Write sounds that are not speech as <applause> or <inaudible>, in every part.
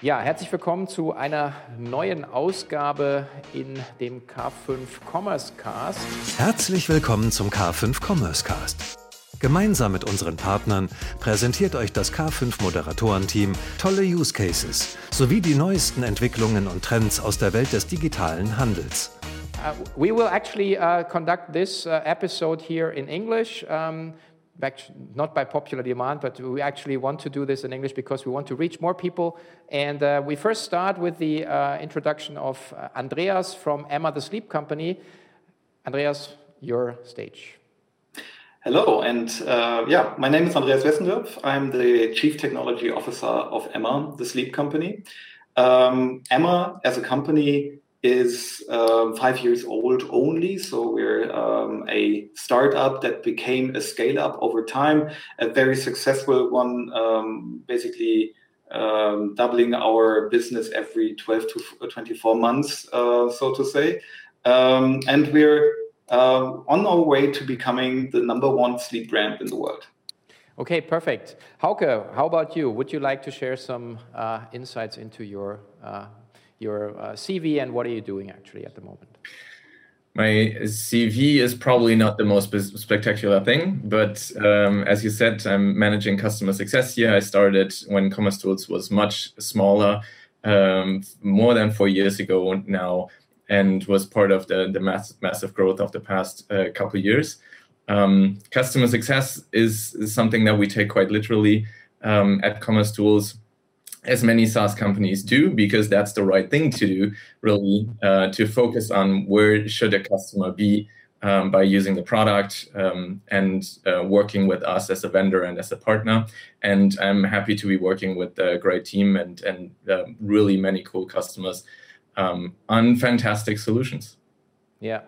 Ja, herzlich willkommen zu einer neuen Ausgabe in dem K5 Commerce Cast. Herzlich willkommen zum K5 Commerce Cast. Gemeinsam mit unseren Partnern präsentiert euch das K5 Moderatorenteam tolle Use Cases sowie die neuesten Entwicklungen und Trends aus der Welt des digitalen Handels. Uh, we will actually uh, conduct this uh, episode here in English. Um, not by popular demand, but we actually want to do this in English because we want to reach more people. And uh, we first start with the uh, introduction of uh, Andreas from Emma the Sleep Company. Andreas, your stage. Hello, and uh, yeah, my name is Andreas Westendörpf. I'm the Chief Technology Officer of Emma, the sleep company. Um, Emma, as a company, is um, five years old only. So we're um, a startup that became a scale up over time, a very successful one, um, basically um, doubling our business every 12 to 24 months, uh, so to say. Um, and we're uh, on our way to becoming the number one sleep brand in the world. Okay, perfect. Hauke, how about you? Would you like to share some uh, insights into your uh, your uh, CV and what are you doing actually at the moment? My CV is probably not the most spectacular thing, but um, as you said, I'm managing customer success here. I started when Commerce Tools was much smaller, um, more than four years ago now, and was part of the, the mass, massive growth of the past uh, couple years. Um, customer success is, is, something that we take quite literally um, at Commerce Tools as many SaaS companies do, because that's the right thing to do, really, uh, to focus on where should a customer be um, by using the product um, and uh, working with us as a vendor and as a partner. And I'm happy to be working with a great team and, and uh, really many cool customers um, on fantastic solutions. Yeah.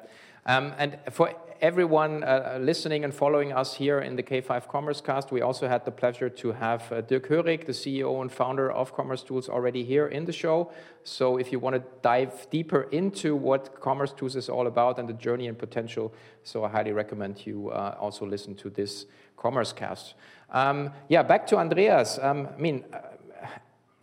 Um, and for everyone uh, listening and following us here in the K5 Commerce Cast. We also had the pleasure to have uh, Dirk Hörig, the CEO and founder of Commerce Tools, already here in the show. So if you want to dive deeper into what Commerce Tools is all about and the journey and potential, so I highly recommend you uh, also listen to this Commerce Cast. Um, yeah, back to Andreas. Um, I mean, uh,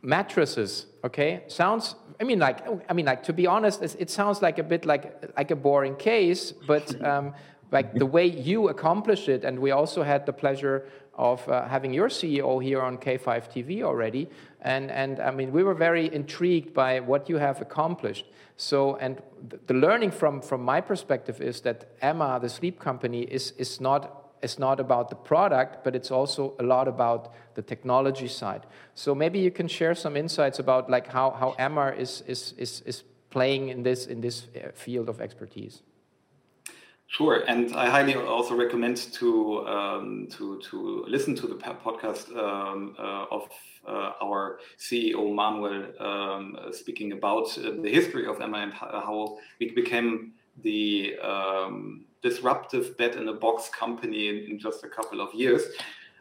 mattresses, okay? Sounds I mean, like, I mean, like to be honest, it sounds like a bit like like a boring case, but um, like the way you accomplish it, and we also had the pleasure of uh, having your CEO here on K5 TV already, and and I mean, we were very intrigued by what you have accomplished. So, and the learning from from my perspective is that Emma, the sleep company, is is not it's not about the product, but it's also a lot about the technology side. So maybe you can share some insights about like how, how Emma is, is, is, is playing in this, in this uh, field of expertise. Sure, and I highly also recommend to um, to to listen to the podcast um, uh, of uh, our CEO Manuel um, speaking about uh, the history of Emma and how we became the um, disruptive bed in a box company in, in, just a couple of years.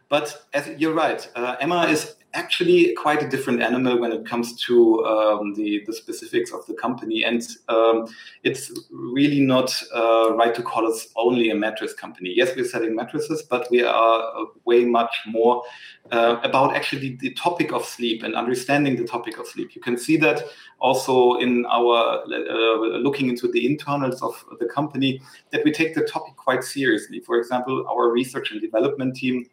But as you're right, uh, Emma is actually quite a different animal when it comes to um, the, the specifics of the company. And um, it's really not uh, right to call us only a mattress company. Yes, we're selling mattresses, but we are uh, way much more uh, about actually the topic of sleep and understanding the topic of sleep. You can see that also in our uh, looking into the internals of the company that we take the topic quite seriously. For example, our research and development team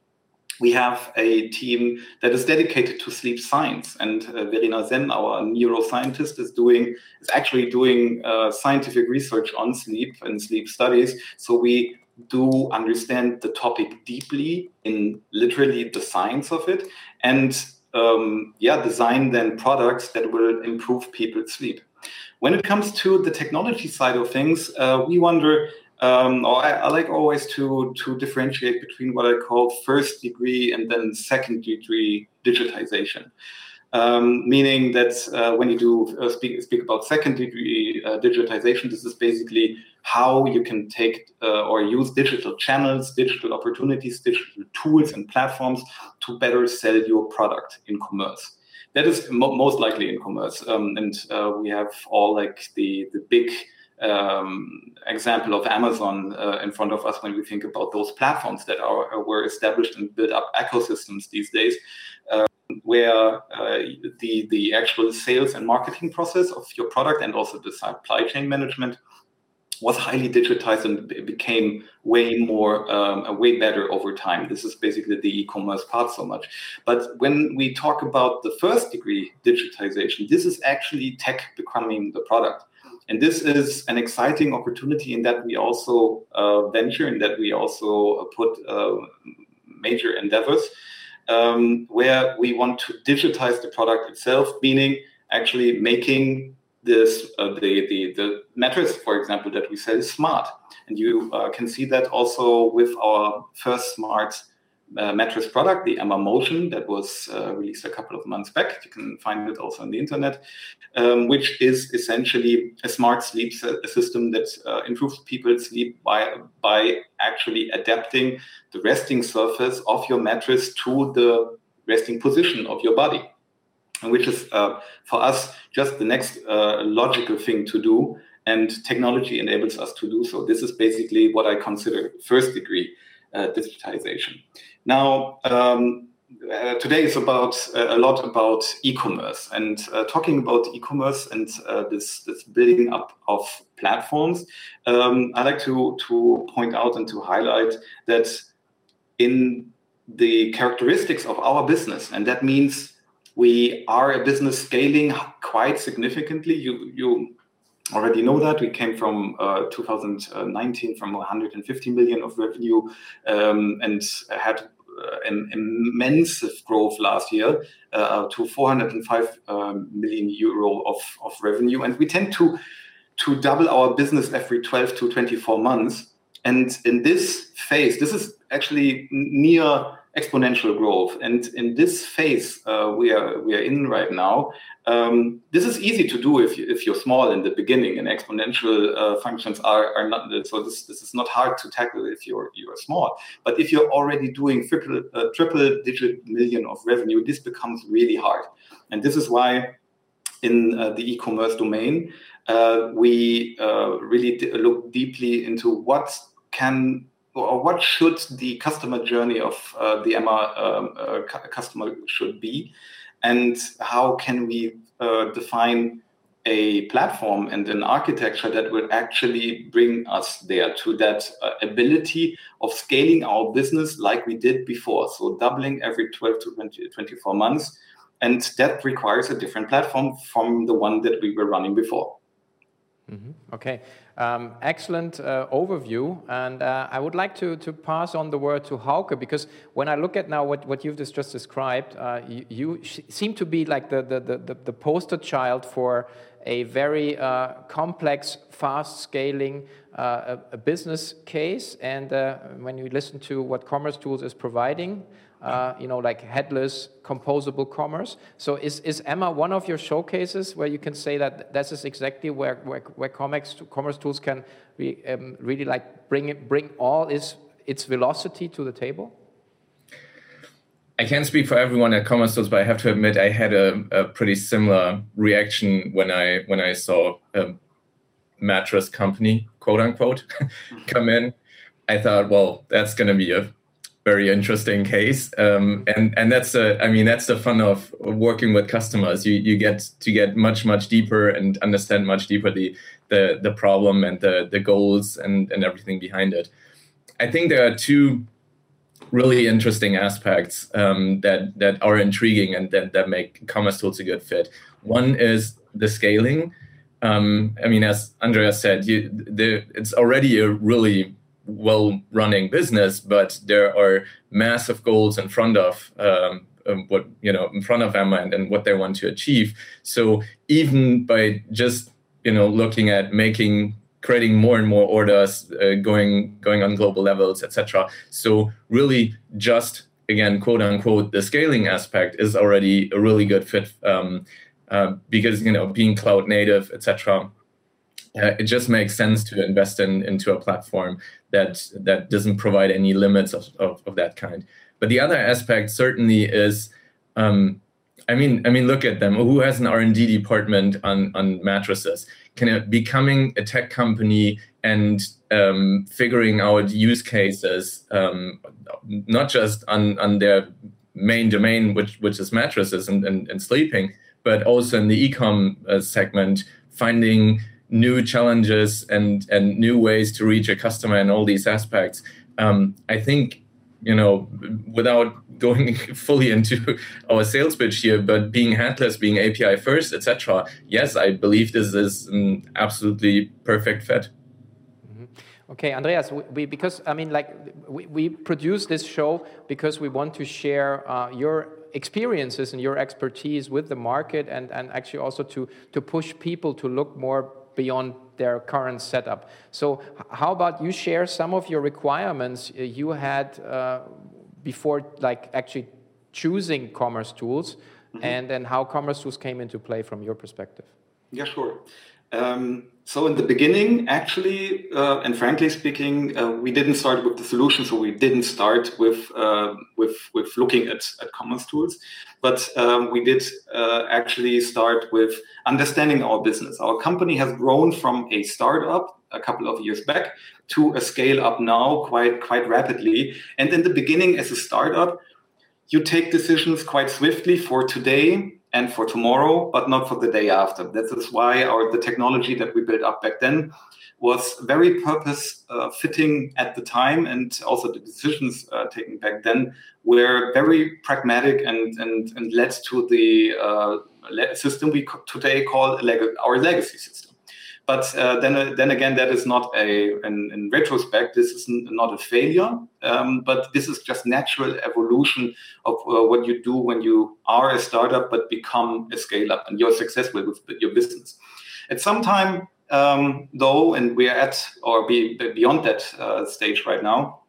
we have a team that is dedicated to sleep science, and uh, Verena Senn, our neuroscientist, is doing is actually doing uh, scientific research on sleep and sleep studies. So we do understand the topic deeply in literally the science of it, and um, yeah, design then products that will improve people's sleep. When it comes to the technology side of things, uh, we wonder um, I, I, like always to to differentiate between what I call first degree and then second degree digitization. Um, meaning that uh, when you do uh, speak, speak about second degree uh, digitization, this is basically how you can take uh, or use digital channels, digital opportunities, digital tools and platforms to better sell your product in commerce. That is mo- most likely in commerce, um, and uh, we have all like the the big um, example of Amazon uh, in front of us when we think about those platforms that are were established and built up ecosystems these days. Uh, where uh, the the actual sales and marketing process of your product and also the supply chain management was highly digitized and became way more um, way better over time this is basically the e-commerce part so much but when we talk about the first degree digitization this is actually tech becoming the product and this is an exciting opportunity in that we also uh, venture in that we also put uh, major endeavors um, where we want to digitize the product itself, meaning actually making this uh, the, the the mattress, for example, that we sell is smart, and you uh, can see that also with our first smart uh, mattress product, the Emma Motion, that was uh, released a couple of months back. You can find it also on the internet, um, which is essentially a smart sleep system that uh, improves people's sleep by, by actually adapting the resting surface of your mattress to the resting position of your body. Which is uh, for us just the next uh, logical thing to do, and technology enables us to do so. This is basically what I consider first degree digitization. Now, um, uh, today is about uh, a lot about e-commerce and uh, talking about e-commerce and uh, this, this building up of platforms. Um, I like to to point out and to highlight that in the characteristics of our business, and that means we are a business scaling quite significantly. You you already know that we came from uh, 2019 from 150 million of revenue um, and had uh, an immense growth last year uh, to 405 um, million euro of, of revenue. And we tend to, to double our business every 12 to 24 months. And in this phase, this is actually near exponential growth. And in this phase uh, we are we are in right now, um, this is easy to do if you, if you're small in the beginning, and exponential uh, functions are, are not so. This this is not hard to tackle if you're you're small. But if you're already doing triple uh, triple digit million of revenue, this becomes really hard. And this is why in uh, the e-commerce domain uh, we uh, really look deeply into what can or what should the customer journey of uh, the Emma um, customer should be? And how can we uh, define a platform and an architecture that will actually bring us there to that uh, ability of scaling our business like we did before? So doubling every 12 to 20, 24 months. And that requires a different platform from the one that we were running before. Mm -hmm. okay um, excellent uh, overview, and uh, I would like to, to pass on the word to Hauke because when I look at now what, what you've just described, uh, you, you seem to be like the, the, the, the poster child for a very uh, complex, fast scaling uh, a, a business case. And uh, when you listen to what Commerce Tools is providing, uh, you know, like headless, composable commerce. So is, is Emma one of your showcases where you can say that this is exactly where, where, where commerce, commerce tools can be, um, really like bring, it, bring all its, its velocity to the table? I can't speak for everyone at Commerce Tools, but I have to admit I had a, a pretty similar reaction when I when I saw a mattress company, quote unquote, <laughs> come in. I thought, well, that's going to be a very interesting case. Um, and and that's a, I mean that's the fun of working with customers. You you get to get much much deeper and understand much deeper the the the problem and the the goals and and everything behind it. I think there are two really interesting aspects um, that that are intriguing and that that make commerce tools a good fit. One is the scaling. Um, i mean as andrea said you the, it's already a really well running business, but there are massive goals in front of um, um, what you know in front of Emma and, and what they want to achieve. So even by just you know looking at making creating more and more orders, uh, going going on global levels, etc. So really just again quote unquote the scaling aspect is already a really good fit um, uh, because you know being cloud native, etc uh, it just makes sense to invest in into a platform that that doesn't provide any limits of, of, of that kind. But the other aspect certainly is, um, I mean, I mean, look at them. Who has an R and D department on on mattresses? Can it becoming a tech company and um, figuring out use cases, um, not just on on their main domain, which which is mattresses and, and, and sleeping, but also in the ecom uh, segment, finding new challenges and and new ways to reach a customer in all these aspects. Um, I think you know without going <laughs> fully into our sales pitch here, but being headless, being API first, etc. Yes, I believe this is an absolutely perfect fit. Okay, Andreas, we, because I mean, like, we, we produce this show because we want to share uh, your experiences and your expertise with the market and, and actually also to, to push people to look more beyond their current setup. So, how about you share some of your requirements uh, you had uh, before, like, actually choosing commerce tools mm -hmm. and then how commerce tools came into play from your perspective? Yeah, sure. Um, so in the beginning, actually, uh, and frankly speaking, uh, we didn't start with the solution. So we didn't start with uh, with with looking at, at commerce tools, but um, we did uh, actually start with understanding our business. Our company has grown from a startup a couple of years back to a scale up now quite quite rapidly. And in the beginning, as a startup, you take decisions quite swiftly for today and for tomorrow, but not for the day after. That is why our the technology that we built up back then was very purpose uh, fitting at the time, and also the decisions uh, taken back then were very pragmatic and and, and led to the uh, system we today call leg- our legacy system. But uh, then, uh, then again, that is not a, in, in retrospect, this is not a failure, um, but this is just natural evolution of uh, what you do when you are a startup but become a scale up and you're successful with your business. At some time, um, though, and we're at or be, beyond that uh, stage right now,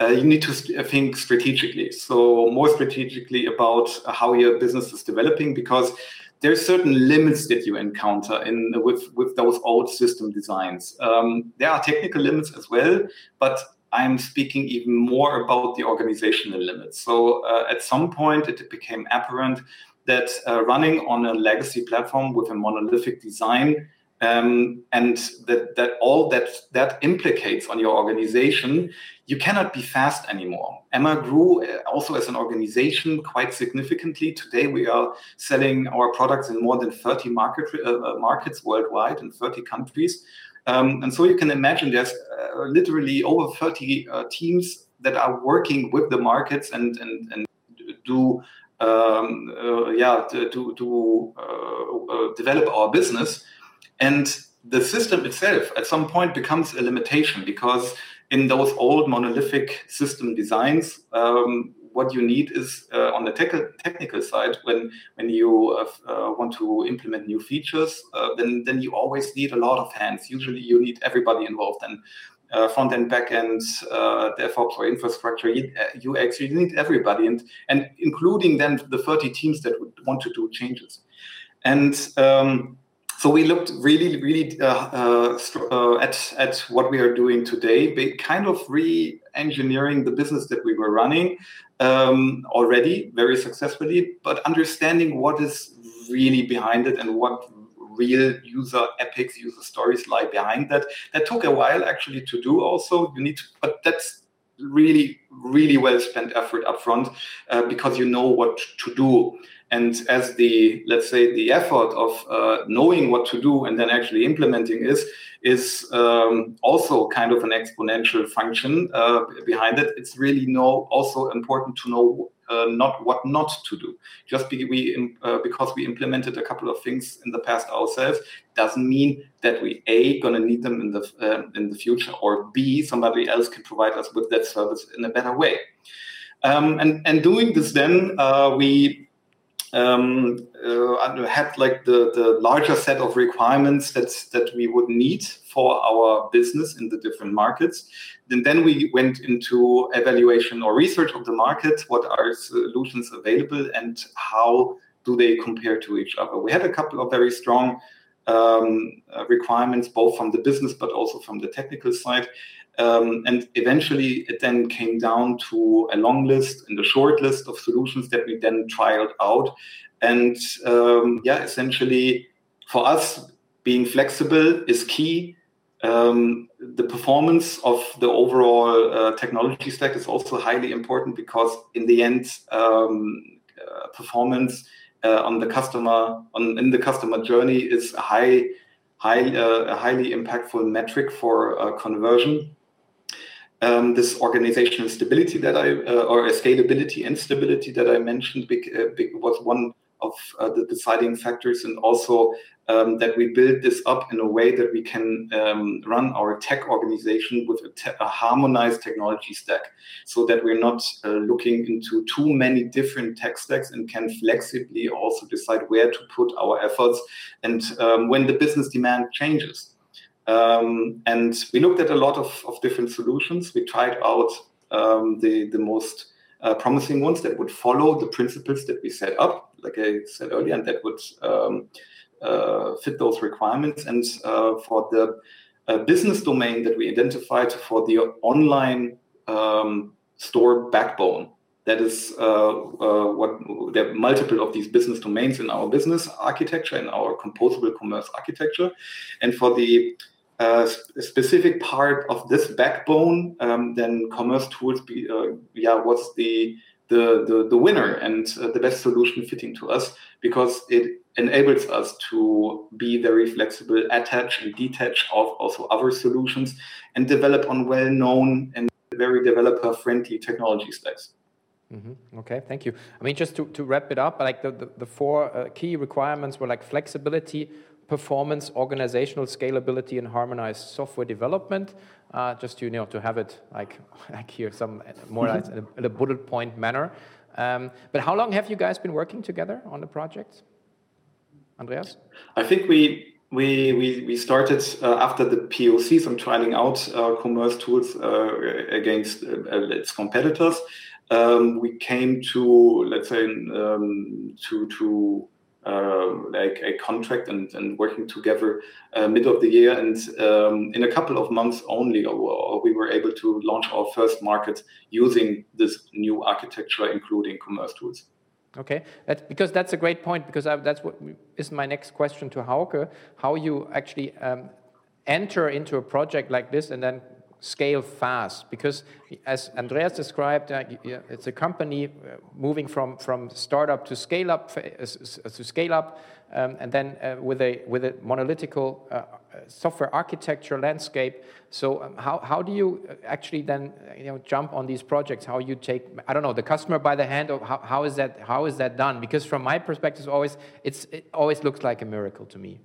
uh, you need to think strategically. So more strategically about how your business is developing, because there's certain limits that you encounter in with with those old system designs. Um, there are technical limits as well, but I'm speaking even more about the organizational limits. So uh, at some point, it became apparent that uh, running on a legacy platform with a monolithic design um, and that, that all that that implicates on your organization, you cannot be fast anymore. Emma grew uh, also as an organization quite significantly. Today, we are selling our products in more than 30 market, uh, uh markets worldwide in 30 countries. Um, and so you can imagine there's uh, literally over 30 uh, teams that are working with the markets and, and, and do um, uh, yeah to, to develop our business and the system itself at some point becomes a limitation because in those old monolithic system designs, um, what you need is uh, on the te- technical side when when you uh, uh, want to implement new features, uh, then then you always need a lot of hands. Usually, you need everybody involved and. Uh, front end, back end, DevOps or infrastructure, UX, you need everybody, and and including then the 30 teams that would want to do changes. And um, so we looked really, really uh, uh, uh, at at what we are doing today, kind of re-engineering the business that we were running um, already very successfully, but understanding what is really behind it and what real user epics, user stories lie behind that. That took a while actually to do. Also, you need, to, but that's really, really well spent effort upfront uh, because you know what to do. And as the, let's say, the effort of uh, knowing what to do and then actually implementing is, is um, also kind of an exponential function uh, behind it. It's really know, also important to know uh, not what not to do. Just be, we, uh, because we implemented a couple of things in the past ourselves doesn't mean that we a gonna need them in the uh, in the future, or b somebody else can provide us with that service in a better way. Um, and and doing this, then uh, we um, uh, had like the, the larger set of requirements that, that we would need for our business in the different markets. And then we went into evaluation or research of the market. What are solutions available and how do they compare to each other? We had a couple of very strong um, uh, requirements, both from the business but also from the technical side. Um, and eventually, it then came down to a long list and a short list of solutions that we then trialed out. And um, yeah, essentially, for us, being flexible is key. um, the performance of the overall uh, technology stack is also highly important because in the end, um, uh, performance uh, on the customer on in the customer journey is a high, high, uh, a highly impactful metric for uh, conversion. Um, this organizational stability that I uh, or scalability and stability that I mentioned big was one of uh, the deciding factors and also um, that we build this up in a way that we can um, run our tech organization with a, te a, harmonized technology stack so that we're not uh, looking into too many different tech stacks and can flexibly also decide where to put our efforts and um, when the business demand changes. Um, and we looked at a lot of, of different solutions. We tried out um, the, the most uh, promising ones that would follow the principles that we set up, like I said earlier, and that would um, uh, fit those requirements. And uh, for the uh, business domain that we identified for the online um, store backbone, that is uh, uh, what there are multiple of these business domains in our business architecture in our composable commerce architecture and for the uh, specific part of this backbone, um, then commerce tools be, uh, yeah, was the, the, the, the winner and uh, the best solution fitting to us because it enables us to be very flexible, attach and detach of also other solutions and develop on well-known and very developer-friendly technology stacks. Mm-hmm. Okay, thank you. I mean, just to, to wrap it up, like the, the, the four uh, key requirements were like flexibility, performance, organizational scalability, and harmonized software development. Uh, just you know, to have it like, <laughs> like here, some more like in, a, bullet point manner. Um, but how long have you guys been working together on the project, Andreas? I think we we we, we started uh, after the POCs and trialing out uh, commerce tools uh, against uh, its competitors. Um, we came to let's say um, to to like a contract and, and working together uh, mid of the year. And um, in a couple of months only, or, or we were able to launch our first market using this new architecture, including commerce tools. Okay, that's because that's a great point. Because I, that's what is my next question to Hauke: how you actually um, enter into a project like this and then scale fast because as andreas described uh, it's a company uh, moving from from startup to scale up uh, to scale up um, and then uh, with a with a monolithical uh, software architecture landscape. So um, how, how do you actually then you know jump on these projects? How you take i don't know the customer by the hand or how, how is that how is that done? Because from my perspective always it's it always looks like a miracle to me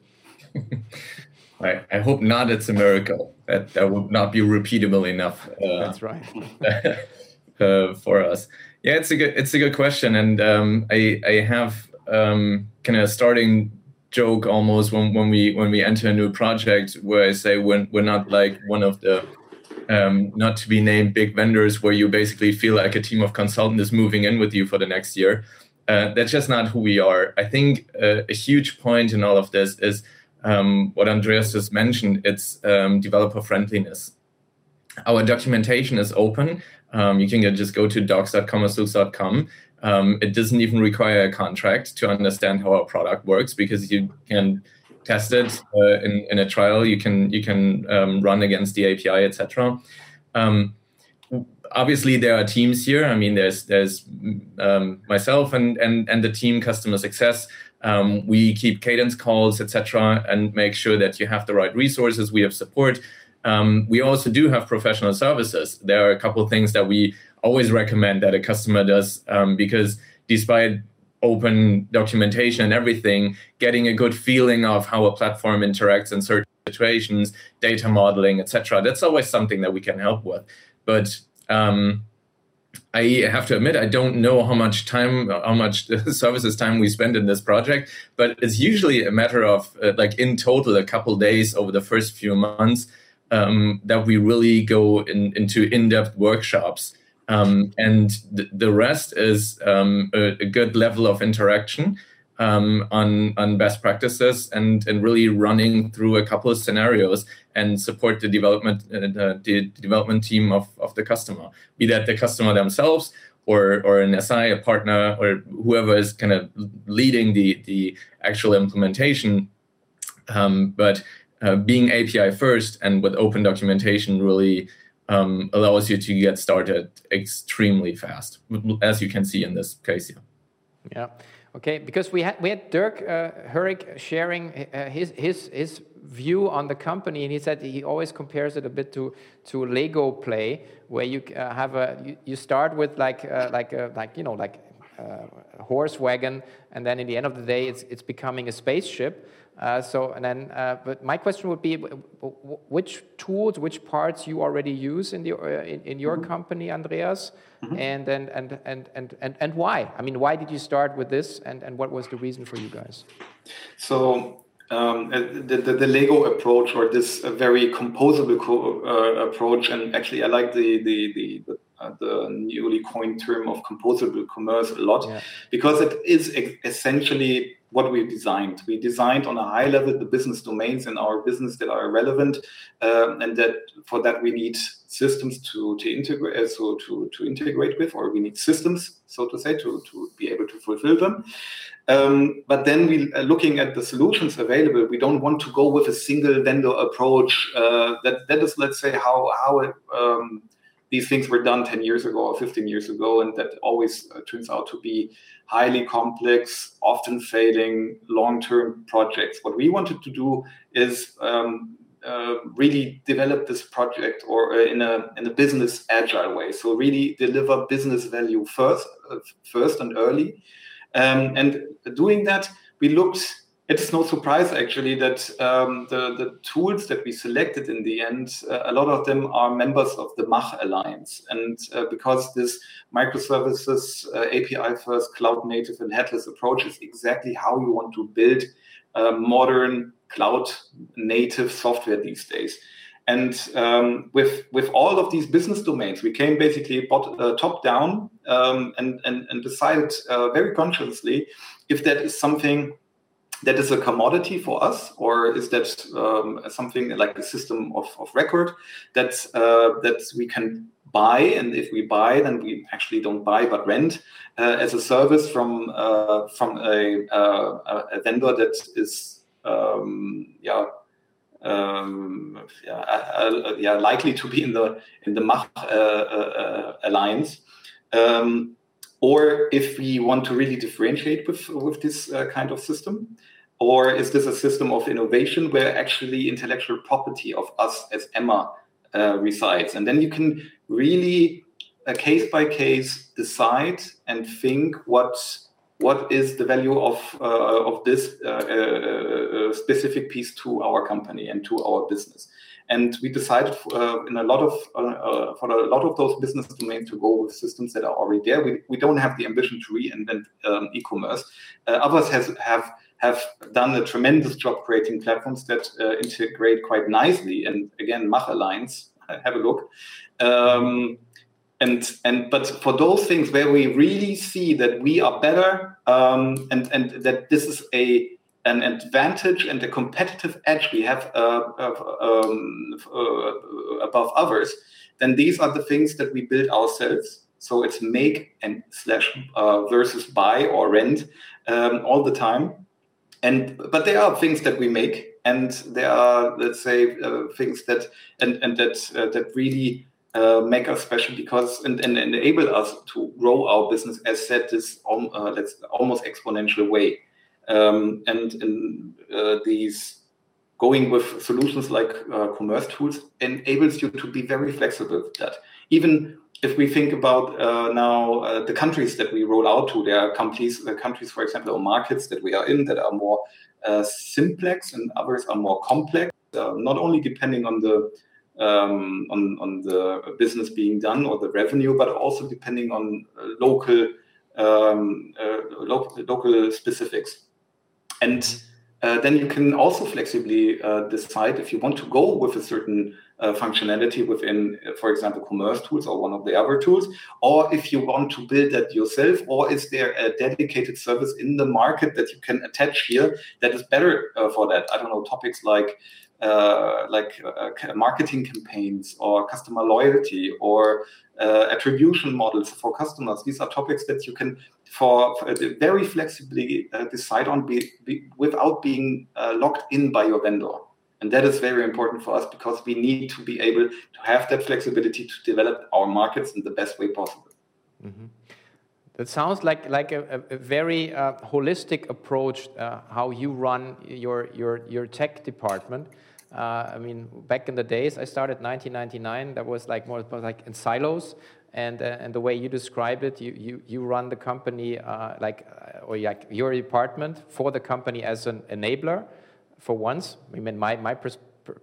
<laughs> I, I hope not. It's a miracle. That that would not be repeatable enough. Uh, That's right. <laughs> uh, for us, yeah, it's a good it's a good question, and um, I I have um, kind of a starting joke almost when, when we when we enter a new project where I say when we're not like one of the um, not to be named big vendors where you basically feel like a team of consultants is moving in with you for the next year. Uh, that's just not who we are. I think uh, a huge point in all of this is um, what Andreas just mentioned, it's um, developer friendliness. Our documentation is open. Um, you can just go to docs.commercetools.com. Um, it doesn't even require a contract to understand how our product works because you can test it uh, in, in a trial. You can you can um, run against the API, etc. Um, obviously, there are teams here. I mean, there's there's um, myself and and and the team customer success um, we keep cadence calls, etc., and make sure that you have the right resources. We have support. Um, we also do have professional services. There are a couple of things that we always recommend that a customer does um, because despite open documentation and everything, getting a good feeling of how a platform interacts in certain situations, data modeling, etc., that's always something that we can help with. But um, I have to admit, I don't know how much time, how much <laughs> services time we spend in this project, but it's usually a matter of uh, like in total a couple days over the first few months um, that we really go in, into in-depth workshops, um, and th- the rest is um, a, a, good level of interaction um, on on best practices and and really running through a couple of scenarios and support the development uh, the development team of, of the customer, be that the customer themselves or or an SI, a partner, or whoever is kind of leading the the actual implementation. Um, but uh, being API first and with open documentation really um, allows you to get started extremely fast, as you can see in this case here. Yeah. Okay, because we had we had Dirk uh, sharing uh, his his his view on the company, and he said he always compares it a bit to to Lego play, where you uh, have a you, you, start with like uh, like a, like you know like uh, a horse wagon, and then in the end of the day, it's it's becoming a spaceship. Uh, so and then, uh, but my question would be, which tools, which parts you already use in the uh, in, in, your mm -hmm. company, Andreas, mm -hmm. and, and, and and and and and why? I mean, why did you start with this, and and what was the reason for you guys? So um, the, the, the, Lego approach or this very composable uh, approach, and actually I like the the the, the, uh, the, newly coined term of composable commerce a lot yeah. because it is essentially what we designed. We designed on a high level the business domains in our business that are relevant, uh, and that for that we need systems to to integrate, uh, so to to integrate with, or we need systems, so to say, to to be able to fulfill them. Um, but then we uh, looking at the solutions available. We don't want to go with a single vendor approach. Uh, that that is, let's say, how how it, um, these things were done 10 years ago or 15 years ago, and that always uh, turns out to be highly complex, often failing long-term projects. What we wanted to do is um, uh, really develop this project or uh, in a in a business agile way. So really deliver business value first, uh, first and early. Um, and doing that, we looked it's no surprise actually that um, the, the tools that we selected in the end, uh, a lot of them are members of the MACH Alliance. And uh, because this microservices, uh, API first, cloud native, and headless approach is exactly how you want to build modern cloud native software these days. And um, with with all of these business domains, we came basically bot, uh, top down um, and, and, and decided uh, very consciously if that is something that is a commodity for us, or is that um, something like a system of, of record that uh, that we can buy? And if we buy, then we actually don't buy but rent uh, as a service from uh, from a, uh, a, vendor that is um, yeah. Um, yeah, uh, uh, yeah, likely to be in the in the MACH Alliance. Um, or if we want to really differentiate with, with this uh, kind of system, or is this a system of innovation where actually intellectual property of us as Emma uh, resides? And then you can really, uh, case by case, decide and think what what is the value of uh, of this uh, specific piece to our company and to our business. And we decided uh, in a lot of uh, uh, for a lot of those business domains to go with systems that are already there. We, we don't have the ambition to reinvent um, e-commerce. Uh, others has, have have done a tremendous job creating platforms that uh, integrate quite nicely. And again, MACH Alliance, have a look. Um, and and but for those things where we really see that we are better um, and and that this is a an advantage and a competitive edge we have uh, um, uh, above others, then these are the things that we build ourselves. So it's make and slash uh, versus buy or rent um, all the time. And but there are things that we make, and there are let's say uh, things that and and that uh, that really uh, make us special because and, and, enable us to grow our business as said this um, uh, let's almost exponential way um, and, and uh, these going with solutions like uh, commerce tools enables you to be very flexible with that. Even if we think about uh, now uh, the countries that we roll out to, there are countries, uh, countries, for example, or markets that we are in that are more uh, simplex and others are more complex, not only depending on the um, on, on the business being done or the revenue, but also depending on local um, local, local specifics. And uh, then you can also flexibly uh, decide if you want to go with a certain uh, functionality within, uh, for example, commerce tools or one of the other tools, or if you want to build that yourself, or is there a dedicated service in the market that you can attach here that is better uh, for that? I don't know, topics like uh, like marketing campaigns or customer loyalty or attribution models for customers. These are topics that you can for, for very flexibly uh, decide on be, be, without being uh, locked in by your vendor. And that is very important for us because we need to be able to have that flexibility to develop our markets in the best way possible. Mm-hmm. That sounds like, like a, a very uh, holistic approach uh, how you run your, your, your tech department. Uh, I mean, back in the days, I started 1999. That was like more like in silos, and uh, and the way you describe it, you you, you run the company uh, like uh, or like your department for the company as an enabler, for once. I mean, my my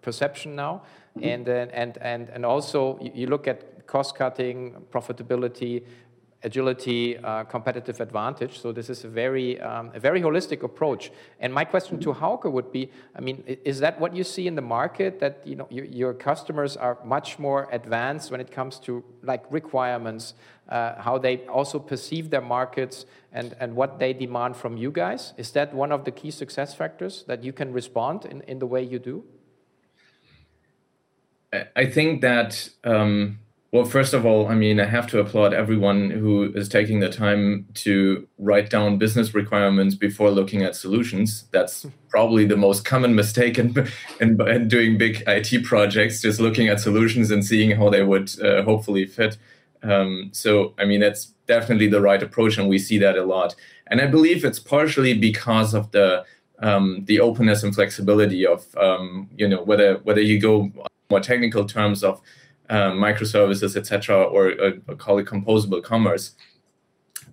perception now, mm -hmm. and and and and also you look at cost cutting, profitability, agility, uh, competitive advantage. So this is a very, um, a very holistic approach. And my question to Hauke would be, I mean, is that what you see in the market that you know your, customers are much more advanced when it comes to like requirements, uh, how they also perceive their markets and, and what they demand from you guys? Is that one of the key success factors that you can respond in, in the way you do? I think that um well, first of all, I mean, I have to applaud everyone who is taking the time to write down business requirements before looking at solutions. That's probably the most common mistake in, in, in doing big IT projects, just looking at solutions and seeing how they would uh, hopefully fit. Um, so, I mean, that's definitely the right approach, and we see that a lot. And I believe it's partially because of the um, the openness and flexibility of um, you know whether whether you go more technical terms of um, microservices, etc., or, or, call it composable commerce.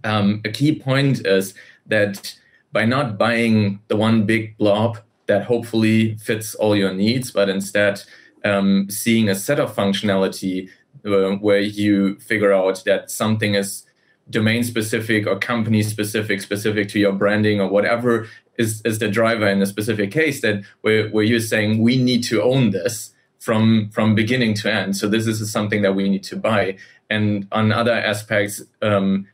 Um, a key point is that by not buying the one big blob that hopefully fits all your needs, but instead um, seeing a set of functionality uh, where you figure out that something is domain specific or company specific, specific to your branding or whatever is, is the driver in a specific case that where, where you're saying we need to own this from from beginning to end. So this is something that we need to buy. And on other aspects, um,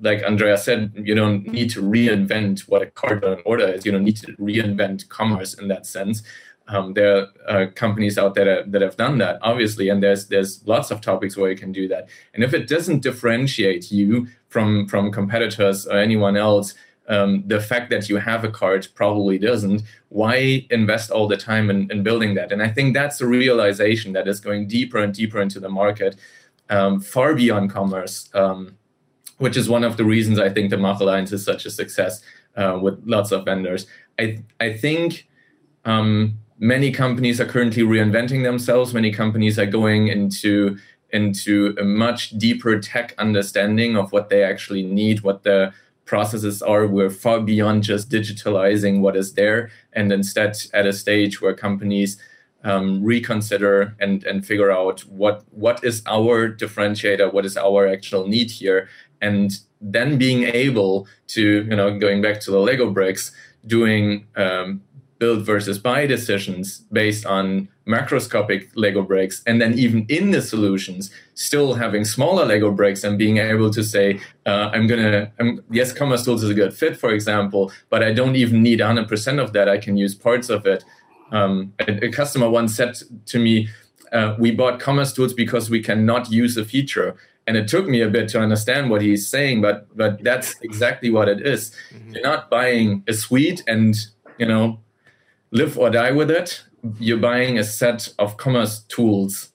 like Andrea said, you don't need to reinvent what a cart on order is. You don't need to reinvent commerce in that sense. Um, there are uh, companies out there that, that have done that, obviously, and there's there's lots of topics where you can do that. And if it doesn't differentiate you from from competitors or anyone else, um, the fact that you have a cart probably doesn't. Why invest all the time in, in, building that? And I think that's a realization that is going deeper and deeper into the market, um, far beyond commerce, um, which is one of the reasons I think the MACH Alliance is such a success uh, with lots of vendors. I, I think um, many companies are currently reinventing themselves. Many companies are going into into a much deeper tech understanding of what they actually need, what the processes are we're far beyond just digitalizing what is there and instead at a stage where companies um, reconsider and and figure out what what is our differentiator what is our actual need here and then being able to you know going back to the lego bricks doing um, build versus buy decisions based on macroscopic Lego bricks, and then even in the solutions, still having smaller Lego bricks and being able to say, uh, I'm gonna, I'm, yes, Commerce Tools is a good fit, for example, but I don't even need 100% of that. I can use parts of it. Um, a, a, customer once said to me, uh, we bought Commerce Tools because we cannot use a feature. And it took me a bit to understand what he's saying, but but that's exactly what it is. Mm-hmm. You're not buying a suite and you know live or die with it. You're buying a set of commerce tools,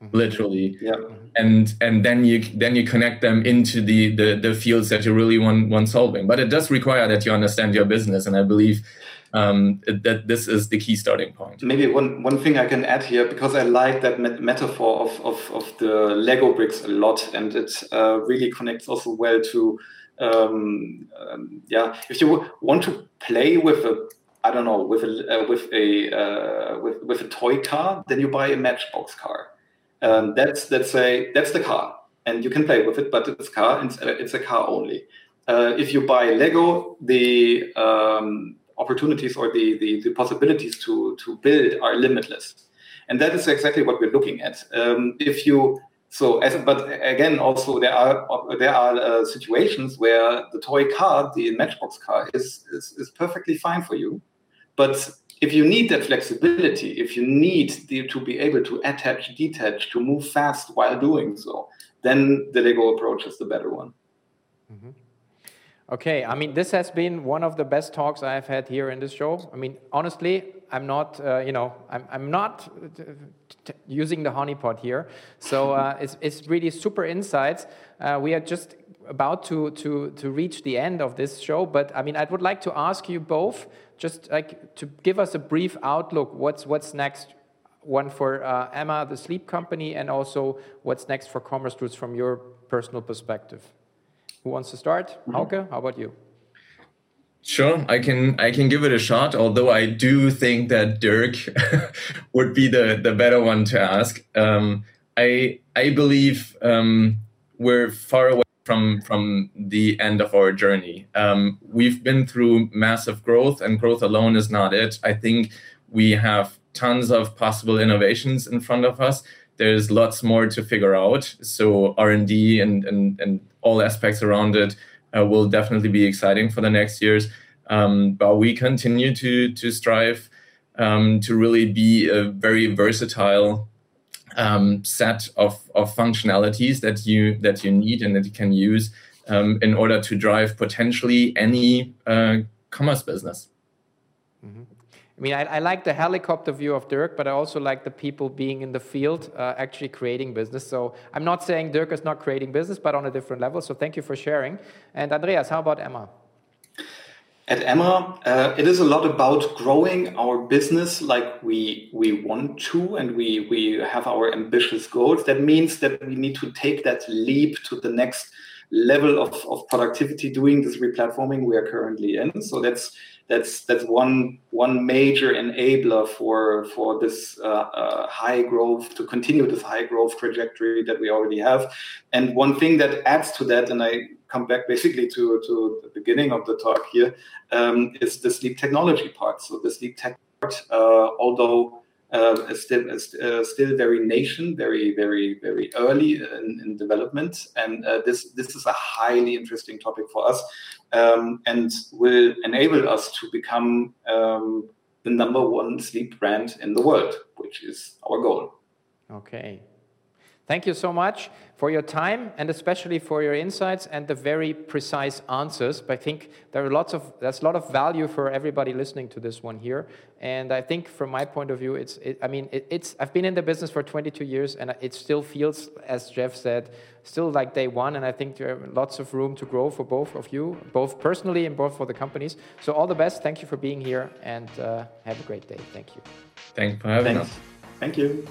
mm-hmm. literally, yeah. and and then you then you connect them into the, the the fields that you really want want solving. But it does require that you understand your business, and I believe um, that this is the key starting point. Maybe one, one thing I can add here, because I like that met metaphor of, of, of, the Lego bricks a lot, and it uh, really connects also well to, um, um, yeah, if you want to play with a I don't know, with a uh, with a uh, with with a toy car, then you buy a Matchbox car. Um, that's that's a that's the car, and you can play with it, but it's car. It's a, it's a car only. Uh, if you buy Lego, the um, opportunities or the, the, the possibilities to to build are limitless, and that is exactly what we're looking at. Um, if you so as, but again also there are there are uh, situations where the toy car the matchbox car is, is is perfectly fine for you but if you need that flexibility, if you need the, to be able to attach, detach, to move fast while doing so, then the Lego approach is the better one. Mm-hmm. Okay, I mean, this has been one of the best talks I've had here in this show. I mean, honestly, I'm not, uh, you know, I'm, I'm not using the honeypot here. So uh, <laughs> it's, it's really super insights. Uh, we are just about to, to, to reach the end of this show, but I mean, I would like to ask you both just like to give us a brief outlook. What's, what's next? One for uh, Emma, the sleep company, and also what's next for Commerce Tools from your personal perspective. Who wants to start? Mm-hmm. Hauke, how about you? Sure, I can I can give it a shot. Although I do think that Dirk <laughs> would be the the better one to ask. Um, I I believe um, we're far away from from the end of our journey. Um, we've been through massive growth, and growth alone is not it. I think we have tons of possible innovations in front of us. There's lots more to figure out. So R and D and and all aspects around it uh, will definitely be exciting for the next years. Um, but we continue to to strive um, to really be a very versatile um, set of, of functionalities that you that you need and that you can use um, in order to drive potentially any uh, commerce business. Mm-hmm. I mean, I, I, like the helicopter view of Dirk, but I also like the people being in the field, uh, actually creating business. So I'm not saying Dirk is not creating business, but on a different level. So thank you for sharing. And Andreas, how about Emma? At Emma, uh, it is a lot about growing our business like we we want to, and we we have our ambitious goals. That means that we need to take that leap to the next level of, of productivity doing this replatforming we are currently in. So that's that's that's one one major enabler for for this uh, uh, high growth to continue this high growth trajectory that we already have. And one thing that adds to that, and I come back basically to to the beginning of the talk here, um, is the sleep technology part. So the sleep tech part, uh, although uh, still uh, still very nation, very very very early in, in development, and uh, this this is a highly interesting topic for us, um, and will enable us to become um, the number one sleep brand in the world, which is our goal. Okay, Thank you so much for your time and especially for your insights and the very precise answers. But I think there are lots of there's a lot of value for everybody listening to this one here. And I think from my point of view, it's it, I mean it, it's I've been in the business for 22 years and it still feels, as Jeff said, still like day one. And I think there are lots of room to grow for both of you, both personally and both for the companies. So all the best. Thank you for being here and uh, have a great day. Thank you. Thanks for having Thanks. us. Thank you.